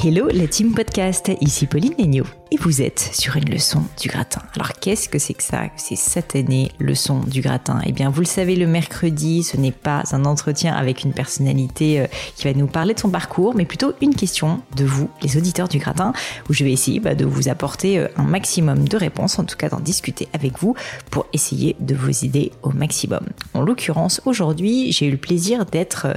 Hello la team podcast, ici Pauline Legno et vous êtes sur une leçon du gratin. Alors qu'est-ce que c'est que ça C'est cette année leçon du gratin? Eh bien vous le savez le mercredi ce n'est pas un entretien avec une personnalité euh, qui va nous parler de son parcours mais plutôt une question de vous les auditeurs du gratin où je vais essayer bah, de vous apporter euh, un maximum de réponses, en tout cas d'en discuter avec vous pour essayer de vous aider au maximum. En l'occurrence aujourd'hui j'ai eu le plaisir d'être euh,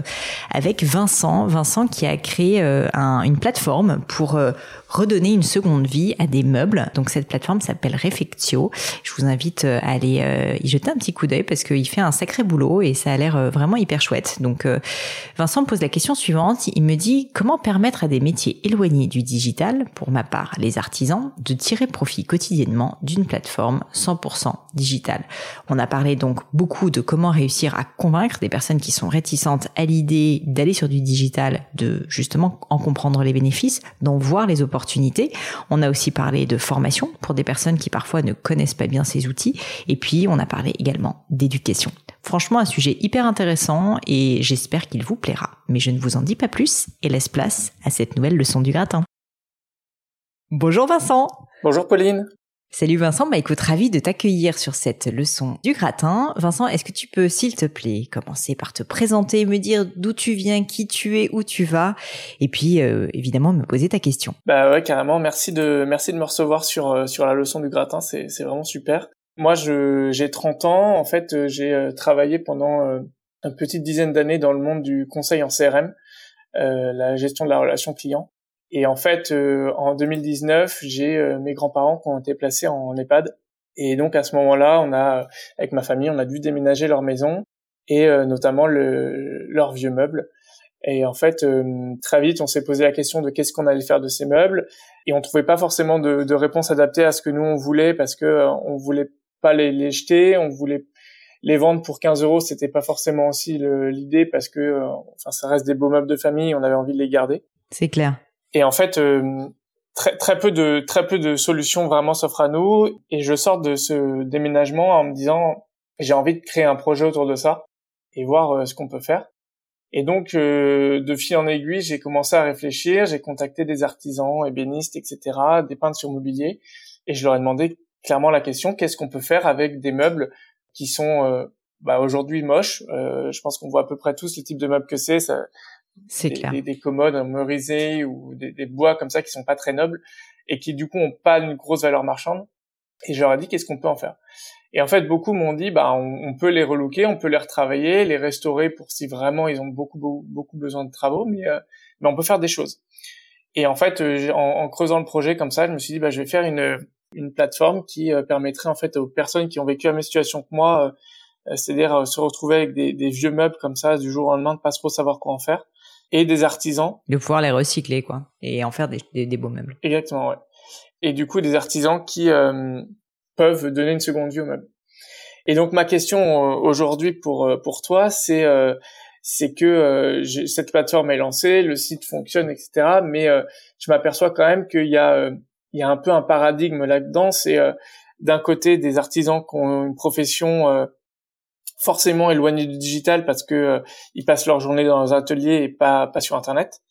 avec Vincent, Vincent qui a créé une plateforme pour euh, redonner une seconde vie à des meubles. Donc cette plateforme s'appelle Refectio. Je vous invite euh, à aller euh, y jeter un petit coup d'œil parce qu'il fait un sacré boulot et ça a l'air vraiment hyper chouette. Donc Vincent me pose la question suivante. Il me dit comment permettre à des métiers éloignés du digital, pour ma part les artisans, de tirer profit quotidiennement d'une plateforme 100% digitale? On a parlé donc beaucoup de comment réussir à convaincre des personnes qui sont réticentes à l'idée d'aller sur du digital, de justement en comprendre les bénéfices d'en voir les opportunités. On a aussi parlé de formation pour des personnes qui parfois ne connaissent pas bien ces outils. Et puis, on a parlé également d'éducation. Franchement, un sujet hyper intéressant et j'espère qu'il vous plaira. Mais je ne vous en dis pas plus et laisse place à cette nouvelle leçon du gratin. Bonjour Vincent Bonjour Pauline Salut Vincent, bah écoute, ravi de t'accueillir sur cette leçon du gratin. Vincent, est-ce que tu peux, s'il te plaît, commencer par te présenter, me dire d'où tu viens, qui tu es, où tu vas, et puis euh, évidemment me poser ta question. Bah ouais, carrément. Merci de merci de me recevoir sur euh, sur la leçon du gratin, c'est vraiment super. Moi, j'ai 30 ans. En fait, euh, j'ai travaillé pendant une petite dizaine d'années dans le monde du conseil en CRM, la gestion de la relation client. Et en fait, euh, en 2019, j'ai euh, mes grands-parents qui ont été placés en EHPAD. Et donc à ce moment-là, on a, avec ma famille, on a dû déménager leur maison et euh, notamment le, leurs vieux meubles. Et en fait, très vite, on s'est posé la question de qu'est-ce qu'on allait faire de ces meubles, et on trouvait pas forcément de, de réponse adaptée à ce que nous on voulait, parce que on voulait pas les, les, jeter, on voulait les vendre pour 15 euros, c'était pas forcément aussi l'idée, parce que, enfin, ça reste des beaux meubles de famille, on avait envie de les garder. C'est clair. Et en fait, euh, très, très peu de très peu de solutions vraiment s'offrent à nous. Et je sors de ce déménagement en me disant j'ai envie de créer un projet autour de ça et voir euh, ce qu'on peut faire. Et donc, euh, de fil en aiguille, j'ai commencé à réfléchir. J'ai contacté des artisans, ébénistes, etc., des peintres sur mobilier, et je leur ai demandé clairement la question qu'est-ce qu'on peut faire avec des meubles qui sont bah, aujourd'hui moches? je pense qu'on voit à peu près tous le type de meubles que c'est. C'est des, clair. Des, des, commodes merisées ou des, des, bois comme ça qui sont pas très nobles et qui du coup ont pas une grosse valeur marchande. Et je leur ai dit qu'est-ce qu'on peut en faire? Et en fait, beaucoup m'ont dit bah on, on, peut les relooker, on peut les retravailler, les restaurer pour si vraiment ils ont beaucoup beaucoup, beaucoup besoin de travaux, mais euh, mais on peut faire des choses. Et en fait, euh, en, en, creusant le projet comme ça, je me suis dit bah je vais faire une une plateforme qui euh, permettrait en fait aux personnes qui ont vécu la même situation que moi, euh, c'est-à-dire se retrouver avec des, des, vieux meubles comme ça du jour au lendemain, de pas trop savoir quoi en faire, et des artisans. De pouvoir les recycler, quoi, et en faire des, des, des beaux meubles. Exactement, ouais. Et du coup, des artisans qui euh, peuvent donner une seconde vie aux meubles. Et donc, ma question euh, aujourd'hui pour euh, pour toi, c'est euh, c'est que euh, cette plateforme est lancée, le site fonctionne, etc. Mais je m'aperçois quand même qu'il y a il y a un peu un paradigme là-dedans. C'est d'un côté des artisans qui ont une profession forcément éloignés du digital parce que euh, ils passent leur journée dans un atelier et pas pas sur internet.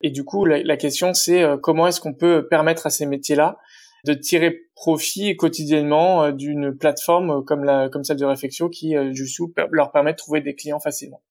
Et du coup, la, question c'est euh, comment est-ce qu'on peut permettre à ces métiers-là de tirer profit quotidiennement d'une plateforme comme la comme celle de Réflexion qui juste leur permet de trouver des clients facilement?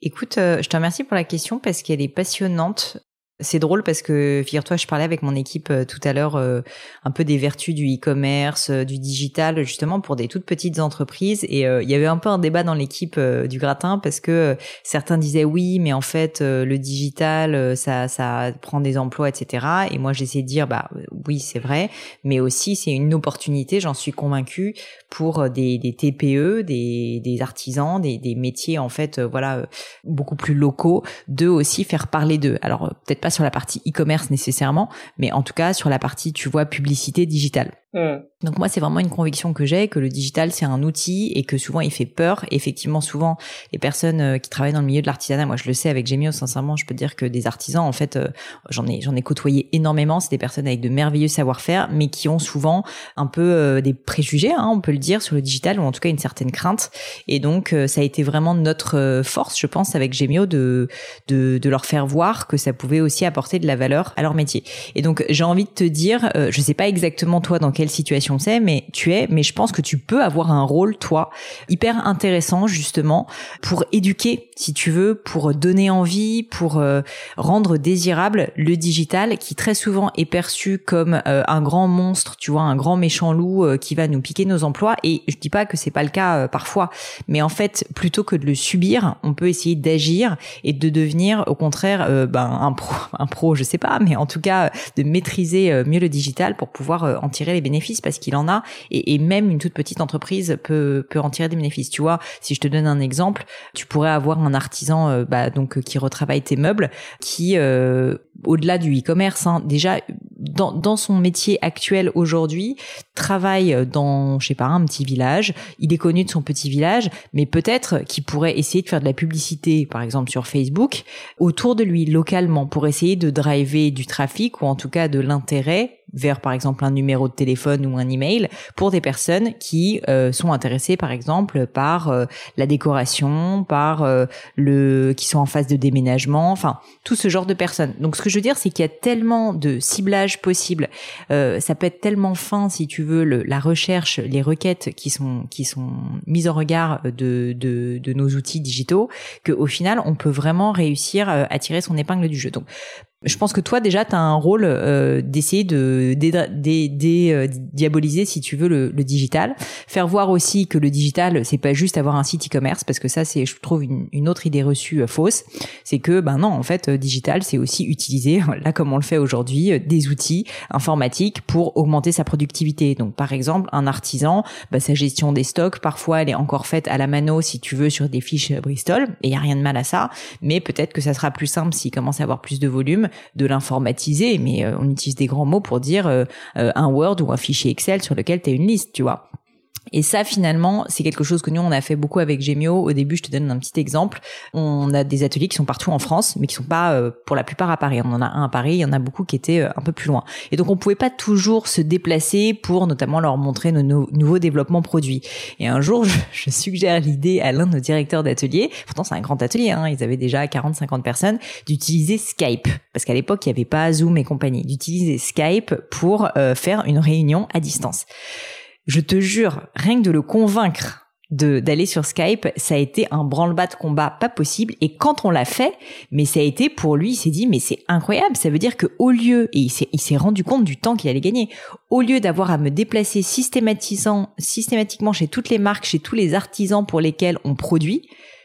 Écoute, je te remercie pour la question parce qu'elle est passionnante. C'est drôle parce que, figure-toi, je parlais avec mon équipe euh, tout à l'heure euh, un peu des vertus du e-commerce, euh, du digital, justement pour des toutes petites entreprises. Et il y avait un peu un débat dans l'équipe du gratin parce que certains disaient oui, mais en fait, le digital, ça, ça prend des emplois, etc. Et moi, j'essayais de dire, bah oui, c'est vrai, mais aussi c'est une opportunité, j'en suis convaincue, pour des, des TPE, des, des artisans, des, des métiers en fait, voilà, beaucoup plus locaux, de aussi faire parler d'eux. Alors peut-être pas sur la partie e-commerce nécessairement, mais en tout cas sur la partie, tu vois, publicité digitale. Mm. Donc moi, c'est vraiment une conviction que j'ai que le digital c'est un outil et que souvent il fait peur. effectivement, souvent les personnes euh, qui travaillent dans le milieu de l'artisanat, moi je le sais avec Gemio, sincèrement, je peux dire que des artisans, en fait, euh, j'en ai j'en ai côtoyé énormément. C'est des personnes avec de merveilleux savoir-faire, mais qui ont souvent un peu euh, des préjugés, hein, on peut le dire, sur le digital ou en tout cas une certaine crainte. Et donc ça a été vraiment notre force, je pense, avec Gemio de de, de leur faire voir que ça pouvait aussi apporter de la valeur à leur métier. Et donc j'ai envie de te dire, je sais pas exactement toi dans quel situation c'est, mais tu es, mais je pense que tu peux avoir un rôle, toi, hyper intéressant justement pour éduquer, si tu veux, pour donner envie, pour euh, rendre désirable le digital qui très souvent est perçu comme euh, un grand monstre, tu vois, un grand méchant loup euh, qui va nous piquer nos emplois. Et je dis pas que c'est pas le cas parfois, mais en fait, plutôt que de le subir, on peut essayer d'agir et de devenir au contraire ben, un pro, un pro, je sais pas, mais en tout cas de maîtriser mieux le digital pour pouvoir en tirer les bénéfices parce qu'il en a et, même une toute petite entreprise peut peut en tirer des bénéfices. Tu vois, si je te donne un exemple, tu pourrais avoir un artisan euh, bah, donc qui retravaille tes meubles, qui euh, au-delà du e-commerce, hein, déjà dans, dans son métier actuel aujourd'hui, travaille dans, je sais pas, un petit village. Il est connu de son petit village, mais peut-être qu'il pourrait essayer de faire de la publicité, par exemple sur Facebook, autour de lui localement, pour essayer de driver du trafic ou en tout cas de l'intérêt vers par exemple un numéro de téléphone ou un email pour des personnes qui euh, sont intéressées par exemple par euh, la décoration, par euh, le qui sont en phase de déménagement, enfin tout ce genre de personnes. Donc ce que je veux dire c'est qu'il y a tellement de ciblage possible, ça peut être tellement fin si tu veux le, la recherche, les requêtes qui sont qui sont mises en regard de de, de nos outils digitaux que au final on peut vraiment réussir à tirer son épingle du jeu. Donc je pense que toi déjà tu as un rôle euh, d'essayer de euh, diaboliser si tu veux le, le, digital, faire voir aussi que le digital c'est pas juste avoir un site e-commerce parce que ça c'est je trouve une, une autre idée reçue euh, fausse, c'est que ben non en fait digital c'est aussi utiliser là comme on le fait aujourd'hui des outils informatiques pour augmenter sa productivité. Donc par exemple un artisan, bah, sa gestion des stocks parfois elle est encore faite à la mano si tu veux sur des fiches Bristol et il y a rien de mal à ça, mais peut-être que ça sera plus simple s'il commence à avoir plus de volume de l'informatiser, mais euh, on utilise des grands mots pour dire euh, euh, un Word ou un fichier Excel sur lequel tu as une liste, tu vois. Et ça, finalement, c'est quelque chose que nous, on a fait beaucoup avec Gemio. Au début, je te donne un petit exemple. On a des ateliers qui sont partout en France, mais qui sont pas, euh, pour la plupart, à Paris. On en a un à Paris, il y en a beaucoup qui étaient euh, un peu plus loin. Et donc, on pouvait pas toujours se déplacer pour notamment leur montrer nos, nouveaux développements produits. Et un jour, je, suggère l'idée à l'un de nos directeurs d'atelier, pourtant c'est un grand atelier, hein, ils avaient déjà 40-50 personnes, d'utiliser Skype. Parce qu'à l'époque, il n'y avait pas Zoom et compagnie. D'utiliser Skype pour euh, faire une réunion à distance je te jure, rien que de le convaincre d'aller sur Skype, ça a été un branle-bas de combat pas possible. Et quand on l'a fait, mais ça a été pour lui, il s'est dit mais c'est incroyable. Ça veut dire que au lieu et il s'est il s'est rendu compte du temps qu'il allait gagner. Au lieu d'avoir à me déplacer systématisant systématiquement chez toutes les marques, chez tous les artisans pour lesquels on produit,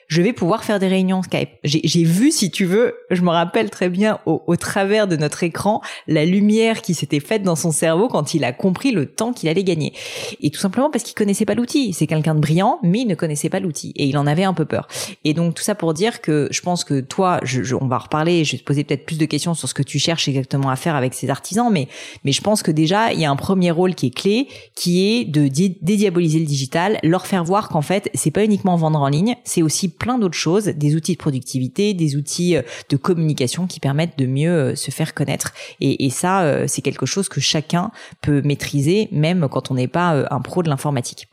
je vais pouvoir faire des réunions Skype. J'ai vu, si tu veux, je me rappelle très bien au, au travers de notre écran, la lumière qui s'était faite dans son cerveau quand il a compris le temps qu'il allait gagner. Et tout simplement parce qu'il connaissait pas l'outil. C'est quelqu'un de brillant, mais il ne connaissait pas l'outil et il en avait un peu peur. Et donc tout ça pour dire que je pense que toi, je, on va reparler. Je vais te poser peut-être plus de questions sur ce que tu cherches exactement à faire avec ces artisans, mais mais je pense que déjà il y a un premier rôle qui est clé, qui est de dédiaboliser le digital, leur faire voir qu'en fait c'est pas uniquement vendre en ligne, c'est aussi plein d'autres choses, des outils de productivité, des outils euh, de communication qui permettent de mieux euh, se faire connaître. Et, ça, euh, c'est quelque chose que chacun peut maîtriser, même quand on n'est pas un pro de l'informatique.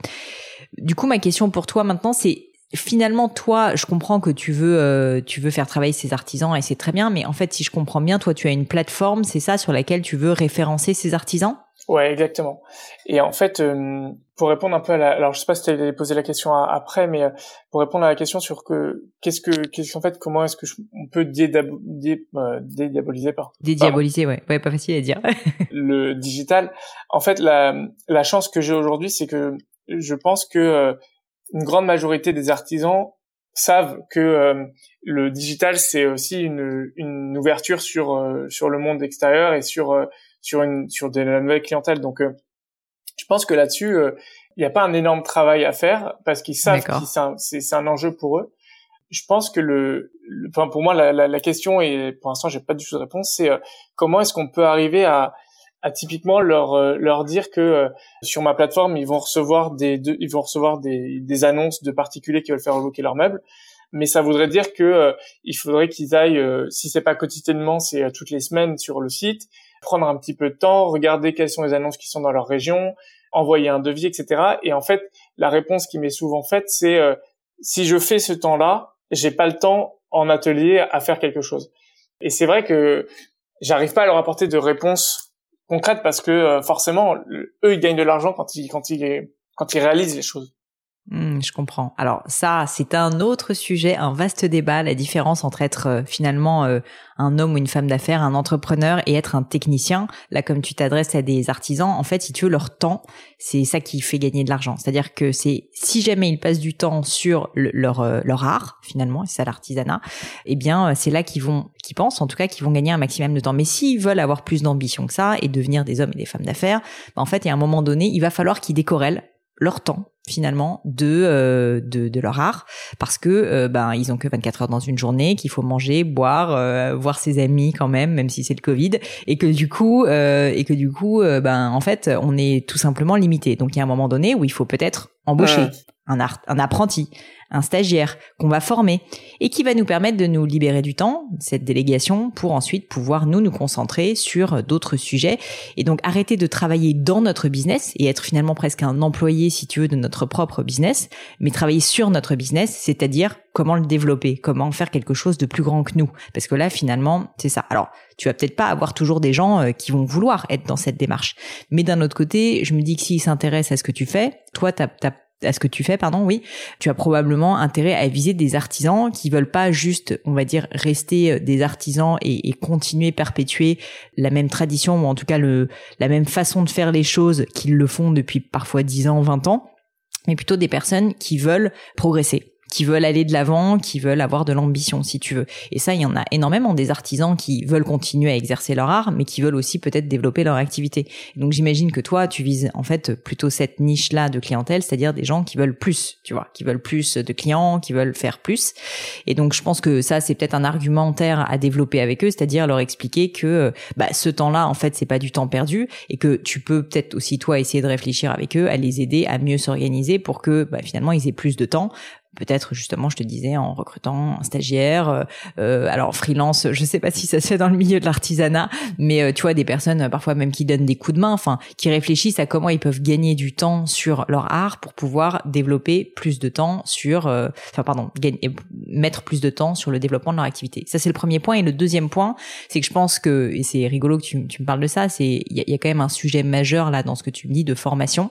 Du coup, ma question pour toi maintenant, c'est finalement toi je comprends que tu veux tu veux faire travailler ces artisans et c'est très bien mais en fait si je comprends bien toi tu as une plateforme c'est ça sur laquelle tu veux référencer ces artisans? Ouais, exactement. Et en fait, euh, pour répondre un peu à la, alors je sais pas si tu avais posé la question après, mais euh, pour répondre à la question sur que qu'est-ce que qu'est-ce qu'en fait comment est-ce que on peut euh, dédiaboliser par dédiaboliser, ouais, ouais, pas facile à dire. le digital. En fait, la la chance que j'ai aujourd'hui, c'est que je pense que une grande majorité des artisans savent que le digital c'est aussi une, une ouverture sur sur le monde extérieur et sur sur une sur de la nouvelle clientèle. Donc, euh, je pense que là-dessus, euh, il n'y a pas un énorme travail à faire parce qu'ils savent que c'est un, un, enjeu pour eux. Je pense que le, enfin pour moi la, la, la, question et pour l'instant j'ai pas du tout de réponse, c'est euh, comment est-ce qu'on peut arriver à, à typiquement leur leur dire que sur ma plateforme ils vont recevoir des ils vont recevoir des, des annonces de particuliers qui veulent faire reloquer leurs meubles mais ça voudrait dire que il faudrait qu'ils aillent si c'est pas quotidiennement c'est toutes les semaines sur le site prendre un petit peu de temps, regarder quelles sont les annonces qui sont dans leur région, envoyer un devis, etc. Et en fait, la réponse qui m'est souvent faite, c'est euh, si je fais ce temps-là, j'ai pas le temps en atelier à faire quelque chose. Et c'est vrai que j'arrive pas à leur apporter de réponse concrète parce que euh, forcément, eux, ils gagnent de l'argent quand ils quand ils quand ils réalisent les choses. Hmm, je comprends. Alors ça, c'est un autre sujet, un vaste débat, la différence entre être euh, finalement euh, un homme ou une femme d'affaires, un entrepreneur et être un technicien. Là, comme tu t'adresses à des artisans, en fait, si tu veux, leur temps, c'est ça qui fait gagner de l'argent. C'est-à-dire que c'est si jamais ils passent du temps sur leur euh, leur art, finalement, c'est ça l'artisanat, eh bien, c'est là qu'ils vont, qu'ils pensent en tout cas, qu'ils vont gagner un maximum de temps. Mais s'ils veulent avoir plus d'ambition que ça et devenir des hommes et des femmes d'affaires, ben, en fait, il y a un moment donné, il va falloir qu'ils décorrèlent leur temps finalement de, euh, de, de leur art. Parce que euh, ben ils ont que 24 heures dans une journée qu'il faut manger boire euh, voir ses amis quand même même si c'est le Covid. Et que du coup et que du coup ben en fait on est tout simplement limité. Donc il y a un moment donné où il faut peut-être embaucher un, art, un apprenti un stagiaire qu'on va former et qui va nous permettre de nous libérer du temps, cette délégation, pour ensuite pouvoir nous nous concentrer sur d'autres sujets et donc arrêter de travailler dans notre business et être finalement presque un employé, si tu veux, de notre propre business, mais travailler sur notre business, c'est-à-dire comment le développer, comment faire quelque chose de plus grand que nous. Parce que là, finalement, c'est ça. Alors, tu vas peut-être pas avoir toujours des gens euh, qui vont vouloir être dans cette démarche. Mais d'un autre côté, je me dis que s'ils s'intéressent à ce que tu fais, toi, tu as à ce que tu fais, pardon, oui, tu as probablement intérêt à viser des artisans qui veulent pas juste, on va dire, rester euh, des artisans et, continuer perpétuer la même tradition ou en tout cas le la même façon de faire les choses qu'ils le font depuis parfois 10 ans, 20 ans, mais plutôt des personnes qui veulent progresser qui veulent aller de l'avant, qui veulent avoir de l'ambition, si tu veux. Et ça, il y en a énormément des artisans qui veulent continuer à exercer leur art, mais qui veulent aussi peut-être développer leur activité. donc j'imagine que toi, tu vises en fait plutôt cette niche-là de clientèle, c'est-à-dire des gens qui veulent plus, tu vois, qui veulent plus de clients, qui veulent faire plus. Et donc je pense que ça, c'est peut-être un argumentaire à développer avec eux, c'est-à-dire leur expliquer que bah, ce temps-là, en fait, c'est pas du temps perdu et que tu peux peut-être aussi toi essayer de réfléchir avec eux, à les aider à mieux s'organiser pour que bah, finalement ils aient plus de temps peut-être justement, je te disais, en recrutant un stagiaire. Euh, euh, alors freelance, je sais pas si ça se fait dans le milieu de l'artisanat, mais euh, tu vois des personnes euh, parfois même qui donnent des coups de main, enfin qui réfléchissent à comment ils peuvent gagner du temps sur leur art pour pouvoir développer plus de temps sur, enfin pardon, gagner, mettre plus de temps sur le développement de leur activité. Ça c'est le premier point. Et le deuxième point, c'est que je pense que et c'est rigolo que tu, tu me parles de ça, c'est il y a quand même un sujet majeur là dans ce que tu me dis de formation.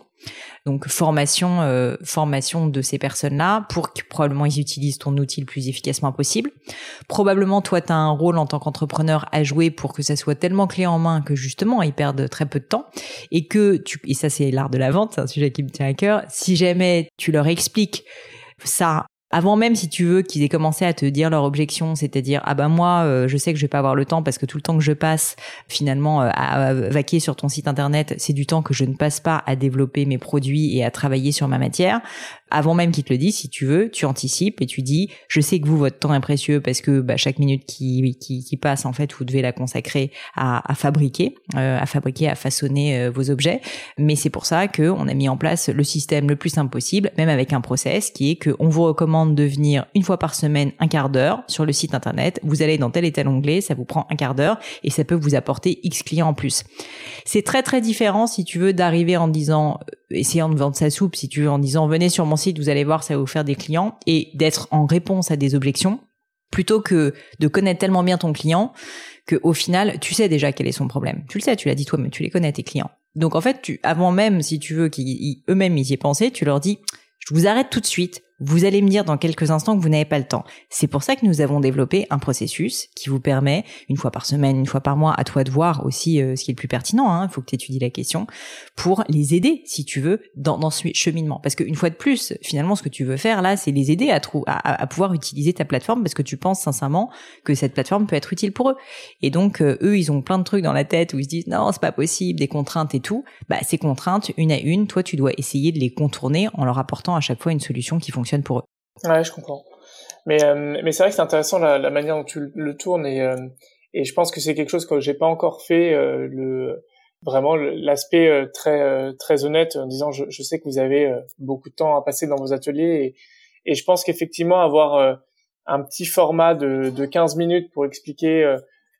Donc formation, euh, formation de ces personnes-là pour que probablement ils utilisent ton outil le plus efficacement possible. Probablement toi tu as un rôle en tant qu'entrepreneur à jouer pour que ça soit tellement clé en main que justement ils perdent très peu de temps et que tu et ça c'est l'art de la vente, c'est un sujet qui me tient à cœur. Si jamais tu leur expliques ça avant même si tu veux qu'ils aient commencé à te dire leur objection, c'est-à-dire ah ben moi euh, je sais que je vais pas avoir le temps parce que tout le temps que je passe finalement euh, à, vaquer sur ton site internet, c'est du temps que je ne passe pas à développer mes produits et à travailler sur ma matière avant même qu'il te le dise, si tu veux, tu anticipes et tu dis, je sais que vous, votre temps est précieux parce que bah, chaque minute qui, qui, qui, passe, en fait, vous devez la consacrer à, à fabriquer, euh, à fabriquer, à façonner euh, vos objets. Mais c'est pour ça que on a mis en place le système le plus simple possible, même avec un process qui est que on vous recommande de venir une fois par semaine, un quart d'heure sur le site internet. Vous allez dans tel et tel onglet, ça vous prend un quart d'heure et ça peut vous apporter X clients en plus. C'est très très différent si tu veux d'arriver en disant, essayant de vendre sa soupe, si tu veux, en disant venez sur mon site, vous allez voir, ça va vous faire des clients et d'être en réponse à des objections plutôt que de connaître tellement bien ton client que au final, tu sais déjà quel est son problème. Tu le sais, tu l'as dit toi, mais tu les connais tes clients. Donc en fait, tu, avant même, si tu veux qu'ils eux-mêmes y aient pensé, tu leur dis, je vous arrête tout de suite. Vous allez me dire dans quelques instants que vous n'avez pas le temps. C'est pour ça que nous avons développé un processus qui vous permet, une fois par semaine, une fois par mois, à toi de voir aussi euh, ce qui est le plus pertinent, il hein, faut que tu étudies la question, pour les aider, si tu veux, dans, dans ce cheminement. Parce qu'une fois de plus, finalement, ce que tu veux faire là, c'est les aider à, à, à, pouvoir utiliser ta plateforme parce que tu penses sincèrement que cette plateforme peut être utile pour eux. Et donc, euh, eux, ils ont plein de trucs dans la tête où ils se disent, non, c'est pas possible, des contraintes et tout. Bah, ces contraintes, une à une, toi, tu dois essayer de les contourner en leur apportant à chaque fois une solution qui fonctionne pour eux. Ouais, je comprends. Mais, euh, c'est vrai que c'est intéressant la, manière dont tu le tournes et, euh, et je pense que c'est quelque chose que j'ai pas encore fait euh, vraiment l'aspect très honnête en disant je, sais que vous avez beaucoup de temps à passer dans vos ateliers et, et je pense qu'effectivement avoir un petit format de, de 15 minutes pour expliquer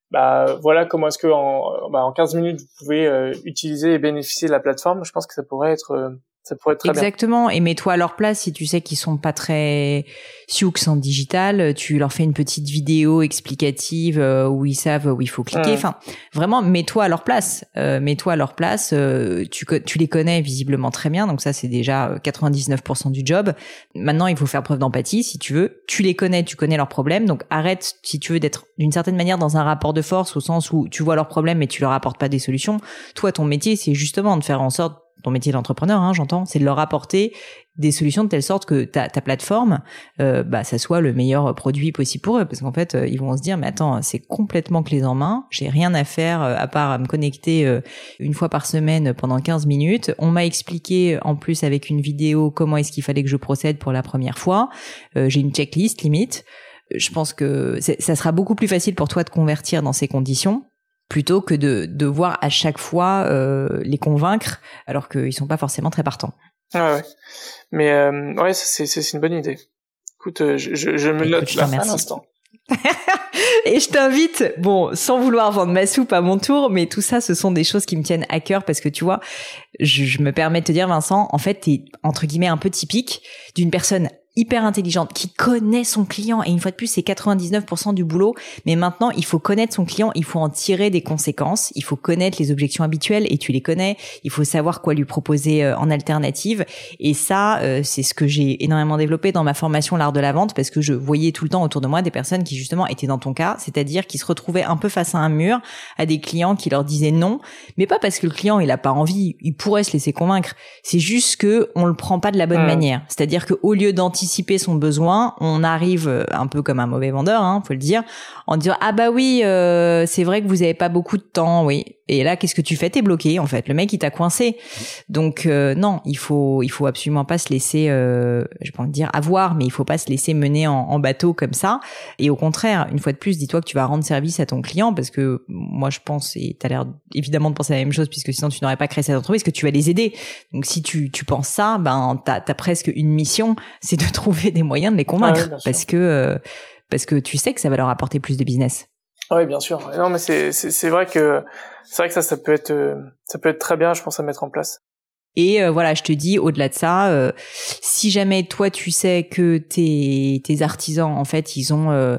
bah voilà comment est-ce que en, bah, en 15 minutes vous pouvez utiliser et bénéficier de la plateforme je pense que ça pourrait être ça pourrait être très Exactement. Et mets-toi à leur place si tu sais qu'ils sont pas très sioux en digital. Tu leur fais une petite vidéo explicative euh, où ils savent où il faut cliquer. Enfin, vraiment, mets-toi à leur place. Euh, mets-toi à leur place. Euh, tu, tu les connais visiblement très bien. Donc ça, c'est déjà 99% du job. Maintenant, il faut faire preuve d'empathie si tu veux. Tu les connais, tu connais leurs problèmes. Donc arrête, si tu veux, d'être d'une certaine manière dans un rapport de force au sens où tu vois leurs problèmes mais tu leur apportes pas des solutions. Toi, ton métier, c'est justement de faire en sorte ton métier d'entrepreneur, hein, j'entends, c'est de leur apporter des solutions de telle sorte que ta, ta plateforme, euh, bah, ça soit le meilleur produit possible pour eux, parce qu'en fait, euh, ils vont se dire, mais attends, c'est complètement clé en main, j'ai rien à faire euh, à part à me connecter euh, une fois par semaine pendant 15 minutes. On m'a expliqué en plus avec une vidéo comment est-ce qu'il fallait que je procède pour la première fois. j'ai une checklist limite. Je pense que ça sera beaucoup plus facile pour toi de convertir dans ces conditions plutôt que de devoir à chaque fois euh, les convaincre alors qu'ils sont pas forcément très partants. Ah ouais. Mais euh, ouais, c'est c'est une bonne idée. Écoute, euh, je, je, je me note là à l'instant. et je t'invite, bon, sans vouloir vendre ma soupe à mon tour, mais tout ça, ce sont des choses qui me tiennent à cœur parce que tu vois, je, je me permets de te dire, Vincent, en fait, t'es entre guillemets un peu typique d'une personne hyper intelligente, qui connaît son client. Et une fois de plus, c'est 99% du boulot. Mais maintenant, il faut connaître son client, il faut en tirer des conséquences, il faut connaître les objections habituelles et tu les connais. Il faut savoir quoi lui proposer euh, en alternative. Et ça, euh, c'est ce que j'ai énormément développé dans ma formation l'art de la vente parce que je voyais tout le temps autour de moi des personnes qui justement étaient dans ton cas, c'est-à-dire qui se retrouvaient un peu face à un mur, à des clients qui leur disaient non, mais pas parce que le client il a pas envie, il pourrait se laisser convaincre. C'est juste que on le prend pas de la bonne manière. C'est-à-dire que au lieu d'anticiper son besoin, on arrive euh, un peu comme un mauvais vendeur, hein, faut le dire, en disant ah bah oui, euh, c'est vrai que vous avez pas beaucoup de temps, oui. Et là, qu'est-ce que tu fais? T'es bloqué en fait. Le mec il t'a coincé. Donc euh, non, il faut il faut absolument pas se laisser, je vais pas dire avoir, mais il faut pas se laisser mener en, bateau comme ça. Et au contraire, une fois de plus, dis-toi que tu vas rendre service à ton client parce que moi je pense et t'as l'air évidemment de penser la même chose puisque sinon tu n'aurais pas créé cette entreprise que tu vas les aider. Donc si tu tu penses ça, ben t'as as presque une mission, c'est de trouver des moyens de les convaincre ah parce que euh, parce que tu sais que ça va leur apporter plus de business. Ah oui, bien sûr. Non, mais c'est c'est vrai que c'est vrai que ça ça peut être euh, ça peut être très bien, je pense, à mettre en place. Et euh, voilà, je te dis, au-delà de ça, si jamais toi tu sais que tes tes artisans en fait ils ont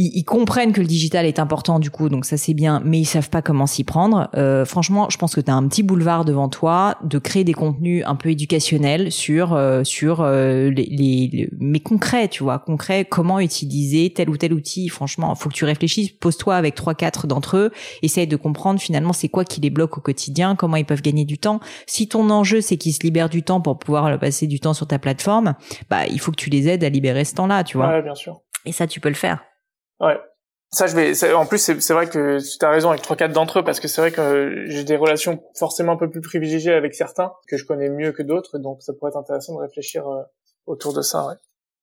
ils, comprennent que le digital est important du coup, donc ça c'est bien, mais ils savent pas comment s'y prendre. Euh, franchement, je pense que tu as un petit boulevard devant toi de créer des contenus un peu éducationnels sur euh, sur euh, les, les, mais concrets, tu vois, concrets, comment utiliser tel ou tel outil. Franchement, faut que tu réfléchisses, pose-toi avec trois quatre d'entre eux, essaye de comprendre finalement c'est quoi qui les bloque au quotidien, comment ils peuvent gagner du temps. Si ton enjeu c'est qu'ils se libèrent du temps pour pouvoir passer du temps sur ta plateforme, bah il faut que tu les aides à libérer ce temps-là, tu vois. Ouais, bien sûr. Et ça, tu peux le faire. Ouais. Ça, je vais. En plus, c'est vrai que tu as raison avec trois quatre d'entre eux parce que c'est vrai que j'ai des relations forcément un peu plus privilégiées avec certains que je connais mieux que d'autres, donc ça pourrait être intéressant de réfléchir euh, autour de ça. Ouais.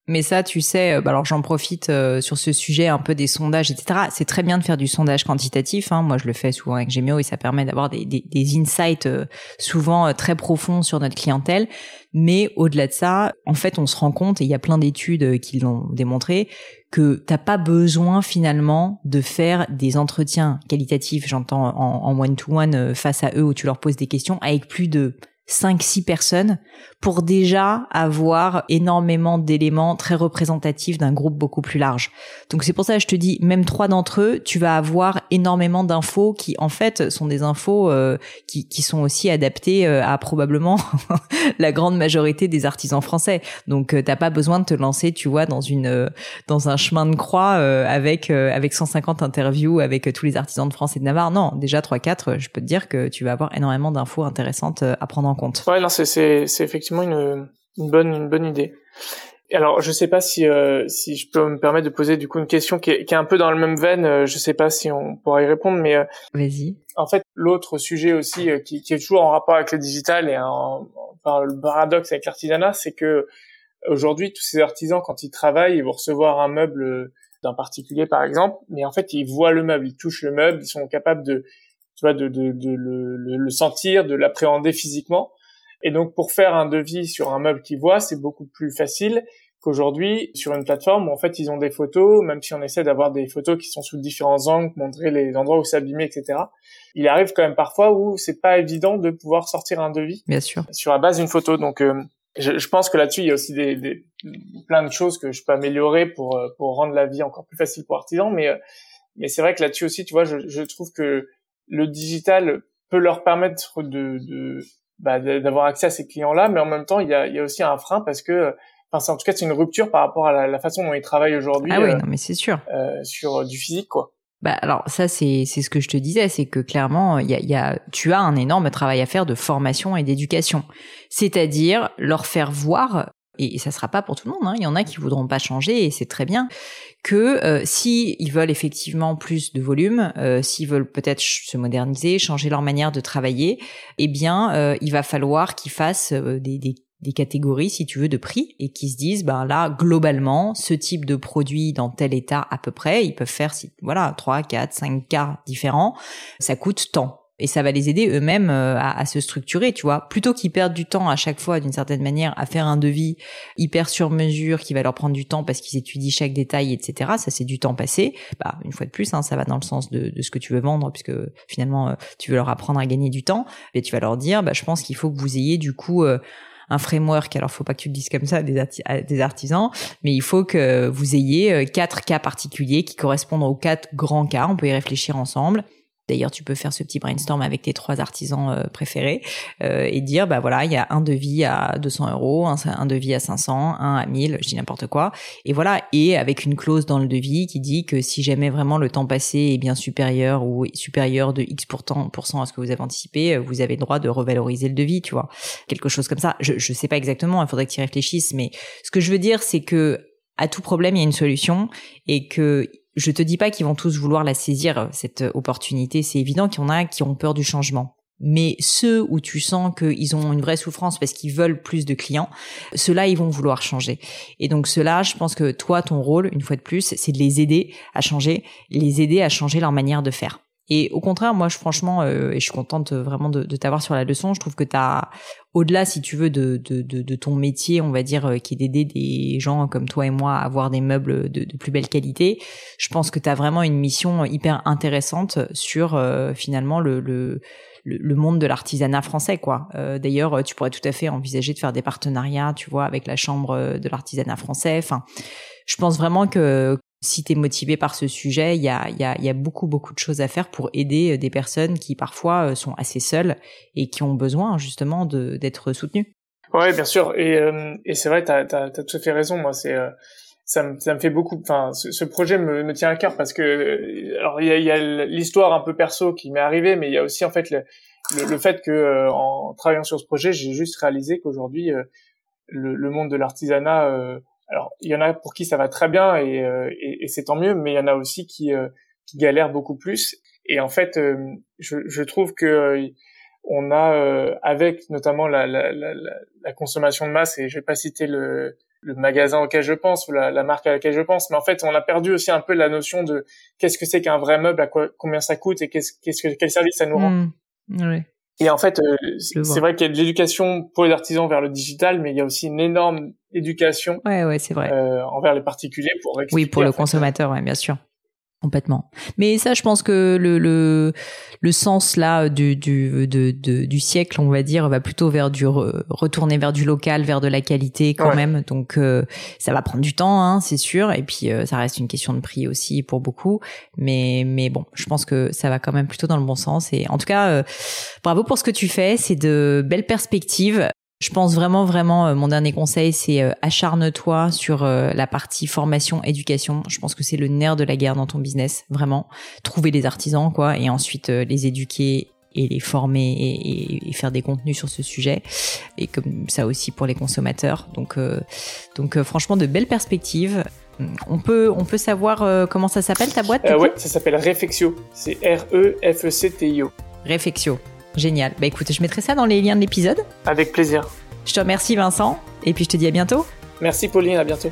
Mais ça, tu sais, euh, bah alors j'en profite euh, sur ce sujet un peu des sondages, etc. C'est très bien de faire du sondage quantitatif. Hein. Moi, je le fais souvent avec Gemio et ça permet d'avoir des, insights souvent très profonds sur notre clientèle. Mais au-delà de ça, en fait, on se rend compte, et il y a plein d'études qui l'ont démontré, que t'as pas besoin finalement de faire des entretiens qualitatifs, j'entends en one-to-one euh, face à eux où tu leur poses des questions avec plus de 5-6 personnes pour déjà avoir énormément d'éléments très représentatifs d'un groupe beaucoup plus large. Donc c'est pour ça que je te dis, même trois d'entre eux, tu vas avoir énormément d'infos qui en fait sont des infos euh, qui, qui sont aussi adaptées euh, à probablement la grande majorité des artisans français. Donc euh, t'as pas besoin de te lancer, tu vois, dans une dans un chemin de croix avec avec 150 interviews avec tous les artisans de France et de Navarre. Non, déjà 3-4, je peux te dire que tu vas avoir énormément d'infos intéressantes à prendre en compte. Ouais, non, c'est c'est effectivement une une bonne une bonne idée. Alors, je sais pas si euh, si je peux me permettre de poser du coup une question qui est, qui est un peu dans le même veine. Euh, je sais pas si on pourra y répondre, mais euh, vas-y. En fait, l'autre sujet aussi qui, qui, est toujours en rapport avec le digital et en, par le paradoxe avec l'artisanat, c'est que aujourd'hui, tous ces artisans, quand ils travaillent, ils vont recevoir un meuble d'un particulier, par exemple, mais en fait, ils voient le meuble, ils touchent le meuble, ils sont capables de tu vois de, de, de le, le sentir, de l'appréhender physiquement. Et donc pour faire un devis sur un meuble qu'ils voient, c'est beaucoup plus facile qu'aujourd'hui sur une plateforme où en fait ils ont des photos, même si on essaie d'avoir des photos qui sont sous différents angles, montrer les endroits où abîmé, etc. Il arrive quand même parfois où c'est pas évident de pouvoir sortir un devis. Bien sûr. Sur la base d'une photo. Donc euh, je, je, pense que là-dessus il y a aussi des, des, plein de choses que je peux améliorer pour euh, pour rendre la vie encore plus facile pour artisans. Mais euh, mais c'est vrai que là-dessus aussi, tu vois, je, je trouve que le digital peut leur permettre de, de bah, d'avoir accès à ces clients-là, mais en même temps, il y a, il y a aussi un frein parce que, enfin, en tout cas, c'est une rupture par rapport à la, façon dont ils travaillent aujourd'hui. Ah oui, euh, non, mais c'est sûr. Euh, sur du physique, quoi. Bah alors ça c'est c'est ce que je te disais, c'est que clairement il y a, y a tu as un énorme travail à faire de formation et d'éducation, c'est-à-dire leur faire voir et, ça sera pas pour tout le monde. Hein. Il y en a qui voudront pas changer et c'est très bien que euh, si veulent effectivement plus de volume, euh, s'ils veulent peut-être se moderniser, changer leur manière de travailler, eh bien euh, il va falloir qu'ils fassent euh, des, des des catégories, si tu veux, de prix et qui se disent, ben là, globalement, ce type de produit dans tel état à peu près, ils peuvent faire, voilà, 3, 4, 5 cas différents, ça coûte tant et ça va les aider eux-mêmes euh, à, se structurer, tu vois. Plutôt qu'ils perdent du temps à chaque fois, d'une certaine manière, à faire un devis hyper sur mesure qui va leur prendre du temps parce qu'ils étudient chaque détail, etc. Ça, c'est du temps passé. Bah, une fois de plus, hein, ça va dans le sens de, ce que tu veux vendre, puisque finalement, euh, tu veux leur apprendre à gagner du temps. Et tu vas leur dire, bah, je pense qu'il faut que vous ayez du coup euh, un framework. Alors, faut pas que tu le dises comme ça des, des artisans, mais il faut que vous ayez quatre cas particuliers qui correspondent aux quatre grands cas. On peut y réfléchir ensemble D'ailleurs, tu peux faire ce petit brainstorm avec tes trois artisans euh, préférés euh, et dire, bah voilà, il y a un devis à 200 euros, un, devis à 500, un à 1000, je dis n'importe quoi. Et voilà, et avec une clause dans le devis qui dit que si jamais vraiment le temps passé est bien supérieur ou supérieur de X pourcent à ce que vous avez anticipé, euh, vous avez le droit de revaloriser le devis, tu vois. Quelque chose comme ça. Je, je sais pas exactement, il faudrait que tu y réfléchisses, mais ce que je veux dire, c'est que à tout problème, il y a une solution et que je te dis pas qu'ils vont tous vouloir la saisir, cette opportunité. C'est évident qu'il y en a qui ont peur du changement. Mais ceux où tu sens qu'ils ont une vraie souffrance parce qu'ils veulent plus de clients, ceux-là, ils vont vouloir changer. Et donc ceux-là, je pense que toi, ton rôle, une fois de plus, c'est de les aider à changer, les aider à changer leur manière de faire. Et au contraire, moi, je, franchement, euh, et je suis contente vraiment de, de t'avoir sur la leçon. Je trouve que tu as, au-delà, si tu veux, de, de, de, ton métier, on va dire, euh, qui est d'aider des gens comme toi et moi à avoir des meubles de, plus belle qualité, je pense que tu as vraiment une mission hyper intéressante sur euh, finalement le, le le, monde de l'artisanat français, quoi. D'ailleurs, tu pourrais tout à fait envisager de faire des partenariats, tu vois, avec la chambre de l'artisanat français. Enfin, je pense vraiment que si tu es motivé par ce sujet, il y a, beaucoup, beaucoup de choses à faire pour aider euh, des personnes qui parfois euh, sont assez seules et qui ont besoin justement d'être soutenues. Ouais, bien sûr. Et, euh, c'est vrai, tu as, tout à fait raison. Moi, ça me, fait beaucoup. Enfin, ce, projet me, tient à cœur parce que alors il y a, l'histoire un peu perso qui m'est arrivée, mais il y a aussi en fait le, fait que en travaillant sur ce projet, j'ai juste réalisé qu'aujourd'hui le, monde de l'artisanat alors il y en a pour qui ça va très bien et, euh, et, et c'est tant mieux, mais il y en a aussi qui, euh, qui galèrent beaucoup plus. Et en fait, euh, je, je, trouve que on a avec notamment la, la, la, la, consommation de masse et je vais pas citer le, le magasin auquel je pense ou la, la, marque à laquelle je pense, mais en fait on a perdu aussi un peu la notion de qu'est-ce que c'est qu'un vrai meuble, à quoi, combien ça coûte et qu'est-ce, qu'est-ce que quel service ça nous rend. Mmh. Oui. Et en fait, euh, c'est vrai qu'il y a de l'éducation pour les artisans vers le digital, mais il y a aussi une énorme éducation ouais, ouais, c'est vrai. Euh, envers les particuliers pour Oui, pour le consommateur, ouais, bien sûr. Complètement. Mais ça, je pense que le le, le sens là du du de, du siècle, on va dire, va plutôt vers du retourner vers du local, vers de la qualité quand même. Donc euh, ça va prendre du temps, hein, c'est sûr. Et puis euh, ça reste une question de prix aussi pour beaucoup. Mais mais bon, je pense que ça va quand même plutôt dans le bon sens. Et en tout cas, euh, bravo pour ce que tu fais. C'est de belles perspectives. Je pense vraiment, vraiment, euh, mon dernier conseil, c'est euh, acharne-toi sur euh, la partie formation, éducation. Je pense que c'est le nerf de la guerre dans ton business, vraiment. Trouver des artisans, quoi, et ensuite les éduquer et les former et, faire des contenus sur ce sujet. Et comme ça aussi pour les consommateurs. Donc, donc franchement, de belles perspectives. On peut, on peut savoir comment ça s'appelle ta boîte Ouais, ça s'appelle Refexio. C'est R-E-F-E-C-T-I-O. Refexio. Génial. Bah écoute, je mettrai ça dans les liens de l'épisode. Avec plaisir. Je te remercie Vincent, et puis je te dis à bientôt. Merci Pauline, à bientôt.